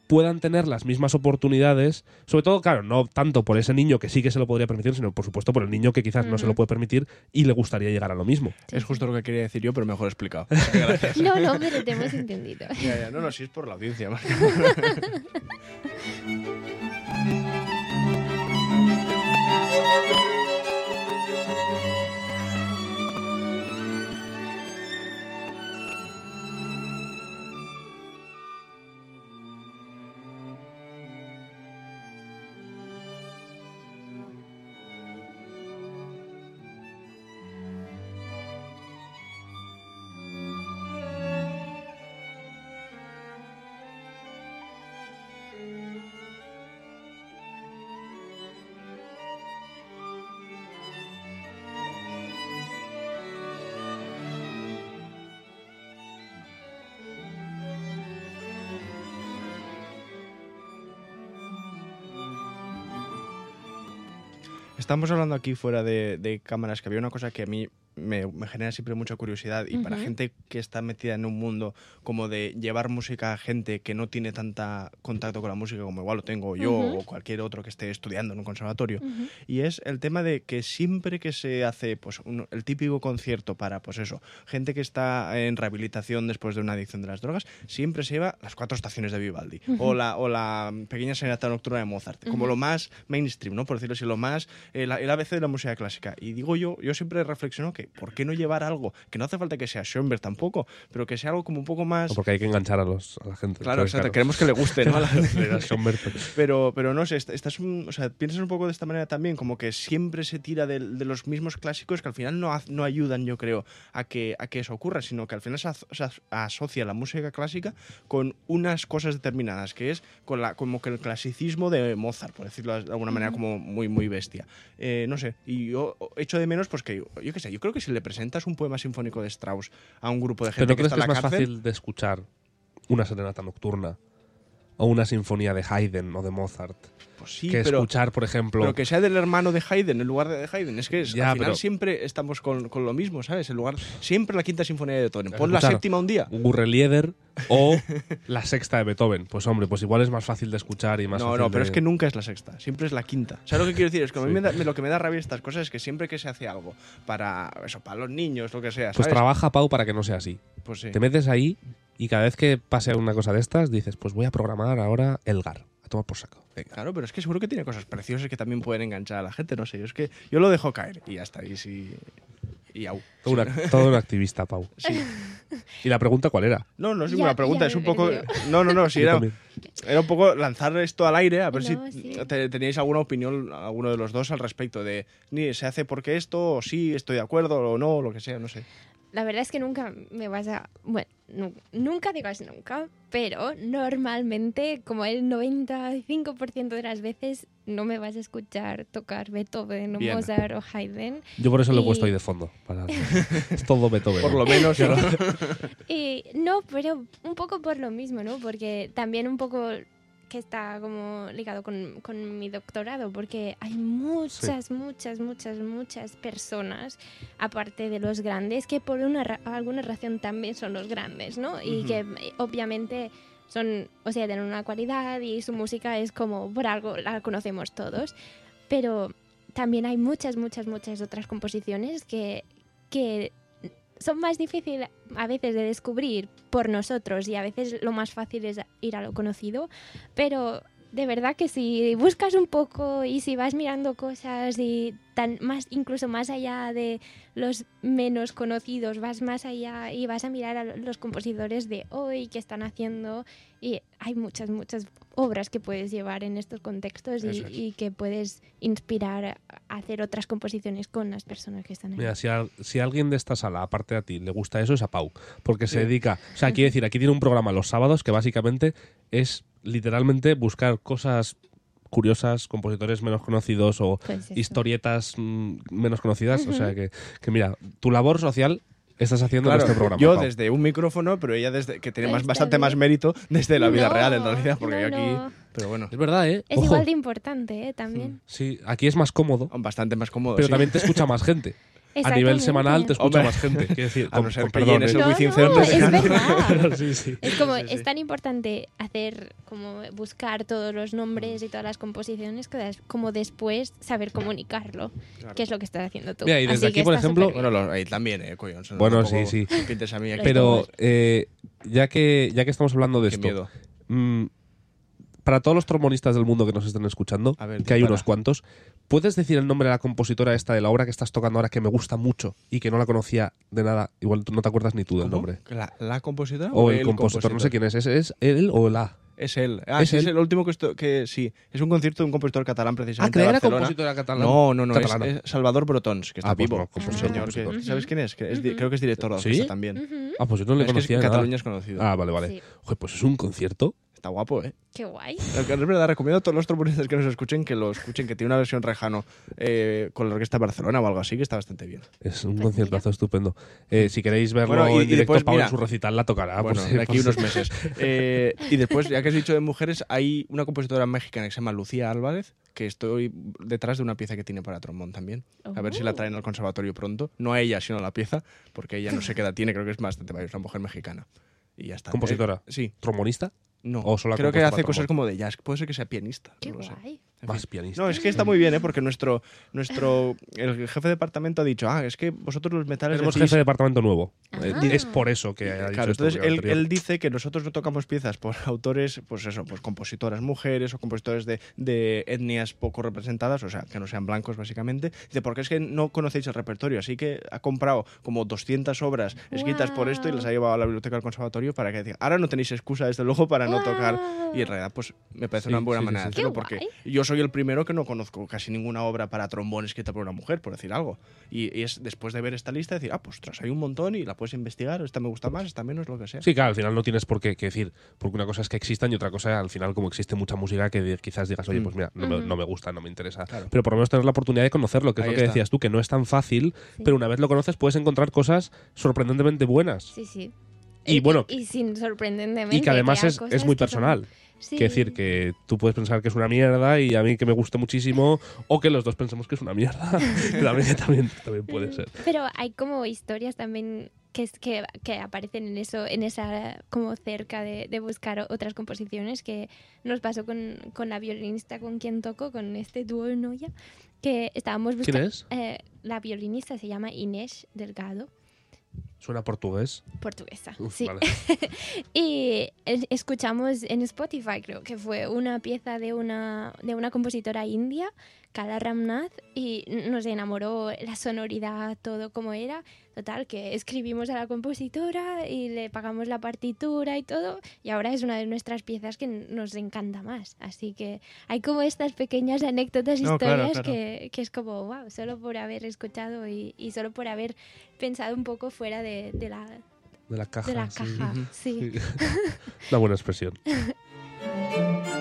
A: puedan tener las mismas oportunidades, sobre todo, claro, no tanto por ese niño que sí que se lo podría permitir, sino por supuesto por el niño que quizás no se lo puede permitir y le gustaría llegar a lo mismo.
B: Sí,
C: es justo lo que quería decir yo, pero mejor explicado. Gracias. <laughs> <laughs>
B: No, no, pero te hemos entendido.
C: Ya, ya, No, no, sí es por la audiencia. más <laughs> que- Estamos hablando aquí fuera de, de cámaras que había una cosa que a mí me, me genera siempre mucha curiosidad y para gente que está metida en un mundo como de llevar música a gente que no tiene tanta contacto con la música como igual lo tengo yo
B: Ujú.
C: o cualquier otro que esté estudiando en un conservatorio.
B: Ujú.
C: y es el tema de que siempre que se hace pues un- el típico concierto para pues eso gente que está en rehabilitación después de una adicción de las drogas siempre se lleva las cuatro estaciones de Vivaldi o la o la pequeña serenata nocturna de Mozart como lo más mainstream no por decirlo así lo más el, el ABC de la música clásica. Y digo yo yo siempre reflexiono que por qué no llevar algo que no hace falta que sea Schoenberg tampoco pero que sea algo como un poco más
A: No, porque hay que enganchar a, los, a la gente.
C: claro exacto queremos que le guste no a la <laughs>
A: pero-
C: Pero, no sé, est- estás un- o sea, piensas un poco de esta manera también, como que siempre se tira del- de, los mismos clásicos que al final no, no ayudan, yo creo, a que, a que eso ocurra, sino que al final se, aso- se as- asocia la música clásica con unas cosas determinadas, que es con la, como que el clasicismo de Mozart, por decirlo de alguna manera como muy, muy bestia. Eh, no sé, y yo echo de menos, pues que, yo qué sé, yo creo que si le presentas un poema sinfónico de Strauss a un grupo de
A: ¿Pero
C: gente que
A: crees
C: está
A: que es más
C: cárcel,
A: fácil de escuchar una serenata nocturna o una sinfonía de Haydn o de Mozart
C: pues sí,
A: que
C: pero...
A: escuchar, por ejemplo,
C: Pero que sea del hermano de Haydn en lugar de Haydn. Es que es-
A: Ya,
C: al final
A: pero-
C: siempre estamos con, con lo mismo, ¿sabes? En lugar, siempre la quinta sinfonía de Beethoven. Pon la séptima un día.
A: Gurrelieder o <laughs> la sexta de Beethoven. Pues hombre, pues igual es más fácil de escuchar y más
C: No,
A: fácil
C: no, pero
A: de-
C: es que nunca es la sexta, siempre es la quinta. ¿Sabes lo que quiero decir? Es que a mí
A: Sí.
C: me da- me- lo que me da rabia estas cosas es que siempre que se hace algo para eso, para los niños, lo que sea,
A: Pues trabaja, Pau, para que no sea así.
C: Pues sí.
A: Te metes ahí y cada vez que pase una cosa de estas, dices, pues voy a programar ahora Elgar. A tomar por saco. Venga.
C: Claro, pero es que seguro que tiene cosas preciosas que también pueden enganchar a la gente, no sé. Yo es que yo lo dejo caer y ya está. Y sí. Y au.
A: Todo, una- todo un activista, Pau.
C: Sí.
A: ¿Y la pregunta cuál era?
C: No, no es
B: Ya-
C: ninguna pregunta,
B: ya
C: es un poco. No, no, no, sí, <laughs> era. Era un poco lanzar esto al aire, a ver
B: No,
C: si
B: sí.
C: te- teníais alguna opinión, alguno de los dos, al respecto de ni se hace porque esto, o sí, estoy de acuerdo, o no, o lo que sea, no sé.
B: La verdad es que nunca me vas a... Bueno, nu- nunca digas nunca, pero normalmente, como el 95% de las veces, no me vas a escuchar tocar Beethoven o
C: Bien.
B: Mozart o Haydn.
A: Yo por eso lo he puesto ahí de fondo. para- <laughs> es todo Beethoven.
C: Por lo menos. ¿no? <laughs>
B: Y no, pero un poco por lo mismo, ¿no? Porque también un poco que está como ligado con, con mi doctorado, porque hay muchas, muchas, muchas, muchas personas, aparte de los grandes, que por una ra- alguna razón también son los grandes, ¿no? Y que eh, obviamente son, o sea, tienen una cualidad y su música es como, por algo la conocemos todos, pero también hay muchas, muchas, muchas otras composiciones que, que son más difíciles a veces de descubrir por nosotros y a veces lo más fácil es ir a lo conocido, pero de verdad que si buscas un poco y si vas mirando cosas y tan más incluso más allá de los menos conocidos, vas más allá y vas a mirar a los compositores de hoy que están haciendo y hay muchas muchas obras que puedes llevar en estos contextos y,
C: es.
B: y que puedes inspirar a hacer otras composiciones con las personas que están ahí.
A: Mira, si a, si a alguien de esta sala, aparte de a ti, le gusta eso, es a Pau. Porque se
C: Sí.
A: dedica. O sea, quiere decir, aquí tiene un programa los sábados que básicamente es literalmente buscar cosas curiosas, compositores menos conocidos o
B: Pues
A: historietas mm, menos conocidas. O sea, que, que mira, tu labor social estás haciendo
C: Claro,
A: en este programa.
C: yo
A: Pau.
C: desde un micrófono, pero ella desde que tiene más, bastante
B: bien.
C: más mérito desde la vida
B: No,
C: real, en realidad, porque
B: no,
C: yo aquí.
B: no.
C: Pero bueno,
A: Es verdad, ¿eh?
B: Es
A: Ojo.
B: igual de importante, ¿eh? También.
A: Sí, aquí es más cómodo,
C: bastante más cómodo.
A: pero
C: sí.
A: también te escucha <laughs> más gente. A nivel semanal te escucha
C: Hombre.
A: más gente. Quiero decir, <laughs>
C: A
A: con,
C: no ser
A: con
C: que
B: es verdad. <laughs>
A: sí, sí.
B: Es como,
C: Sí, sí, sí.
B: es tan importante hacer, como buscar todos los nombres y todas las composiciones que des- como después saber comunicarlo,
C: Claro.
B: que es lo que estás haciendo tú.
A: Mira, y desde
B: Así
A: aquí, por ejemplo-.
C: Bueno, lo- ahí también, eh, coño.
A: Bueno, sí, sí.
C: Pintes a mí aquí.
A: Pero eh, ya, que, ya que estamos hablando de
C: Qué
A: esto,
C: miedo.
A: mm, para todos los trombonistas del mundo que nos estén escuchando,
C: A ver,
A: que hay unos cuantos, ¿puedes decir el nombre de la compositora esta de la obra que estás tocando ahora que me gusta mucho y que no la conocía de nada? Igual tú no te acuerdas ni tú del
C: ¿Cómo?
A: nombre.
C: ¿La, la compositora
A: O el compositor, no sé quién es. ¿Es, es él o la?
C: Es él. Ah,
A: ¿Es
C: sí, es el último que, esto, que sí. Es un concierto de un compositor catalán
A: Ah,
C: precisamente.
A: que
C: de
A: era compositora catalana.
C: No, no, no. Es, es Salvador Brotons, que está
A: Ah, pues
C: vivo.
A: no,
C: un
A: compositor,
C: señor que-. ¿Sabes quién es? Que es. Creo que es director de
A: ¿Sí?
C: orquesta también.
A: Ah, pues yo no le
C: es que es-
A: conocía
C: en
A: nada.
C: Cataluña es conocido.
A: Ah, vale, vale.
B: Sí.
A: Joder, pues es un concierto.
C: Está guapo, ¿eh?
B: Qué guay.
C: Es verdad, recomiendo a todos los trombonistas que nos escuchen que lo escuchen, que tiene una versión rejano eh, con la Orquesta de Barcelona o algo así, que está bastante bien.
A: Es un conciertazo estupendo. Eh, si queréis verlo
C: Bueno, y-
A: en
C: y
A: directo,
C: después,
A: Pablo en su recital la tocará.
C: bueno, de aquí unos meses. <laughs> Eh, y después, ya que has dicho de mujeres, hay una compositora mexicana que se llama Lucía Álvarez, que estoy detrás de una pieza que tiene para trombón también. A ver si la
B: Oh.
C: traen al conservatorio pronto. No a ella, sino a la pieza, porque ella no sé qué edad tiene, creo que es bastante mayor, es una mujer mexicana. Y ya está.
A: ¿Compositora?
C: Eh, sí,
A: ¿Trombonista?
C: No.
A: ¿O solo ha
C: creo que hace cosas como de jazz. Puede ser que sea pianista.
B: Qué
C: no lo sé.
B: guay.
C: En fin.
A: pianista.
C: No, es que está muy bien, ¿eh? Porque nuestro, nuestro el jefe de departamento ha dicho, ah, es que vosotros los metales
A: Tenemos
C: decís-
A: jefe de departamento nuevo. Eh,
B: Ah.
A: Es por eso que ha dicho
C: Claro,
A: esto,
C: entonces él, él dice que nosotros no tocamos piezas por <laughs> autores, pues eso, pues compositoras mujeres o compositores de, de etnias poco representadas, o sea, que no sean blancos básicamente. Dice, porque es que no conocéis el repertorio, así que ha comprado como 200 obras escritas por esto y las ha llevado a la biblioteca del conservatorio para que diga, ahora no tenéis excusa desde luego para no tocar. Y en realidad, pues me parece
A: Sí,
C: una buena
A: sí,
C: manera
A: sí.
C: de hacerlo, porque
B: guay.
C: yo soy el primero que no conozco casi ninguna obra para trombón escrita por una mujer, por decir algo. Y, y es después de ver esta lista decir, ah, pues tras hay un montón y la puedes investigar, esta me gusta más, esta menos, lo que sea.
A: Sí, claro, al final no tienes por qué que decir, porque una cosa es que existan y otra cosa al final como existe mucha música que quizás digas, oye,
C: Mm.
A: pues mira, no, me,
B: Ujú.
A: no me gusta, no me interesa.
C: Claro.
A: Pero por lo menos tener la oportunidad de conocerlo, que es
C: Ahí
A: lo que
C: está.
A: decías tú, que no es tan fácil,
B: Sí.
A: pero una vez lo conoces puedes encontrar cosas sorprendentemente buenas.
B: Sí, sí.
A: Y bueno,
B: y, sin sorprendentemente.
A: y que además es, es muy
B: que son-
A: personal.
B: Sí.
A: Quiero decir que tú puedes pensar que es una mierda y a mí que me guste muchísimo, o que los dos pensemos que es una mierda. <laughs> <laughs> también, también, también puede ser.
B: Pero hay como historias también que, es- que, que aparecen en eso, en esa como cerca de, de buscar otras composiciones que nos pasó con, con la violinista con quien toco, con este dúo de Noya, que estábamos
A: ¿Quién
B: buscando.
A: es?
B: la violinista se llama Inés Delgado,
A: Suena portugués.
B: portuguesa.
A: Uf,
B: sí.
A: vale. <laughs>
B: Y es- escuchamos en Spotify, creo que fue una pieza de una, de una compositora india, Kala Ramnath, y nos enamoró la sonoridad, todo como era. Total, que escribimos a la compositora y le pagamos la partitura y todo, y ahora es una de nuestras piezas que nos encanta más. Así que hay como estas pequeñas anécdotas,
C: No, claro,
B: historias
C: claro.
B: Que, que es como, wow, solo por haber escuchado y, y solo por haber pensado un poco fuera de, de la,
A: De la caja.
B: de la
A: sí.
B: caja. Sí.
A: Sí. <laughs> Una buena expresión. <laughs>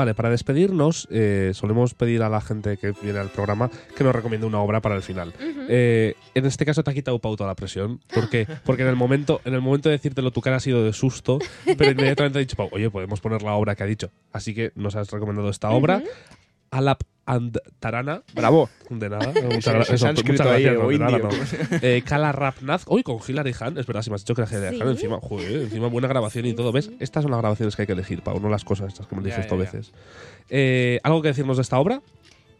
A: Vale, para despedirnos, eh, solemos pedir a la gente que viene al programa que nos recomiende una obra para el final.
B: Ujú.
A: Eh, en este caso te ha quitado pauta la presión, porque, porque en el momento, en el momento de decírtelo tu cara ha sido de susto, pero inmediatamente ha dicho, Pau, oye, podemos poner la obra que ha dicho. Así que nos has recomendado esta obra,
B: Ujú.
A: Alap and Tarana.
C: Bravo.
A: De nada. <laughs> Muchas,
C: sánscrito
A: muchas
C: ahí,
A: gracias.
C: o
A: no, de nada,
C: indio.
A: no. <laughs> Eh, Kala Rapnath. Uy, con Hilary Hahn. Es verdad, si me has dicho que era Hilary
B: Sí.
A: Hahn encima. Joder, encima buena grabación y todo. ¿Ves?
B: sí.
A: Estas son las grabaciones que hay que elegir, Pau, no las cosas estas que me dices dos
C: ya.
A: veces. Eh, ¿Algo que decirnos de esta obra?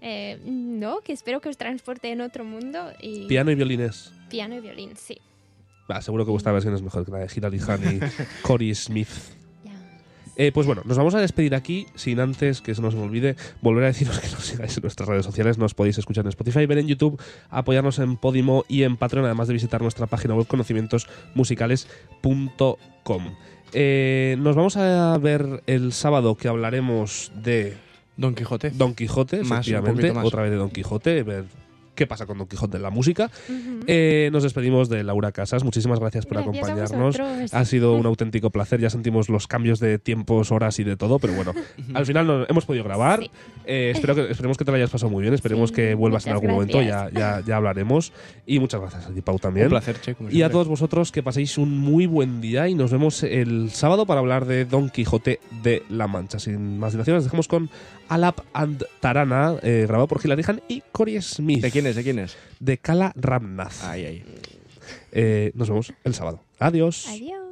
B: Eh, no, que espero que os transporte en otro mundo y
A: Piano y violines.
B: piano y violín, sí.
A: Seguro que vuestra versión es mejor que la de Hilary Hahn y <laughs> Cory Smith. Eh, pues bueno, nos vamos a despedir aquí sin antes que se nos olvide volver a deciros que nos sigáis en nuestras redes sociales. Nos podéis escuchar en Spotify, ver en YouTube, apoyarnos en Podimo y en Patreon, además de visitar nuestra página web conocimientosmusicales.com. Eh, nos vamos a ver el sábado que hablaremos de
C: Don Quijote.
A: Don Quijote,
C: Más,
A: efectivamente,
C: más.
A: otra vez de Don Quijote, ver qué pasa con Don Quijote en la música. Eh, nos despedimos de Laura Casas. Muchísimas gracias por
B: Gracias
A: acompañarnos. Ha sido un <laughs> auténtico placer. Ya sentimos los cambios de tiempos, horas y de todo, pero bueno, al final no, hemos podido grabar.
B: Sí.
A: Eh, espero que, esperemos que te lo hayas pasado muy bien. Esperemos
B: Sí,
A: que vuelvas en algún momento. Ya, ya, ya hablaremos. Y muchas gracias a ti, Pau, también.
C: Un placer, che, como
A: Y a todos vosotros que paséis un muy buen día y nos vemos el sábado para hablar de Don Quijote de la Mancha. Sin más dilación, nos dejamos con Alap and Tarana, eh, grabado por Hilary Hahn y Cory Smith.
C: ¿De quién es? ¿De quién es?
A: De Kala Ramnath.
C: Ay, ay.
A: Eh, nos vemos el sábado. Adiós.
B: Adiós.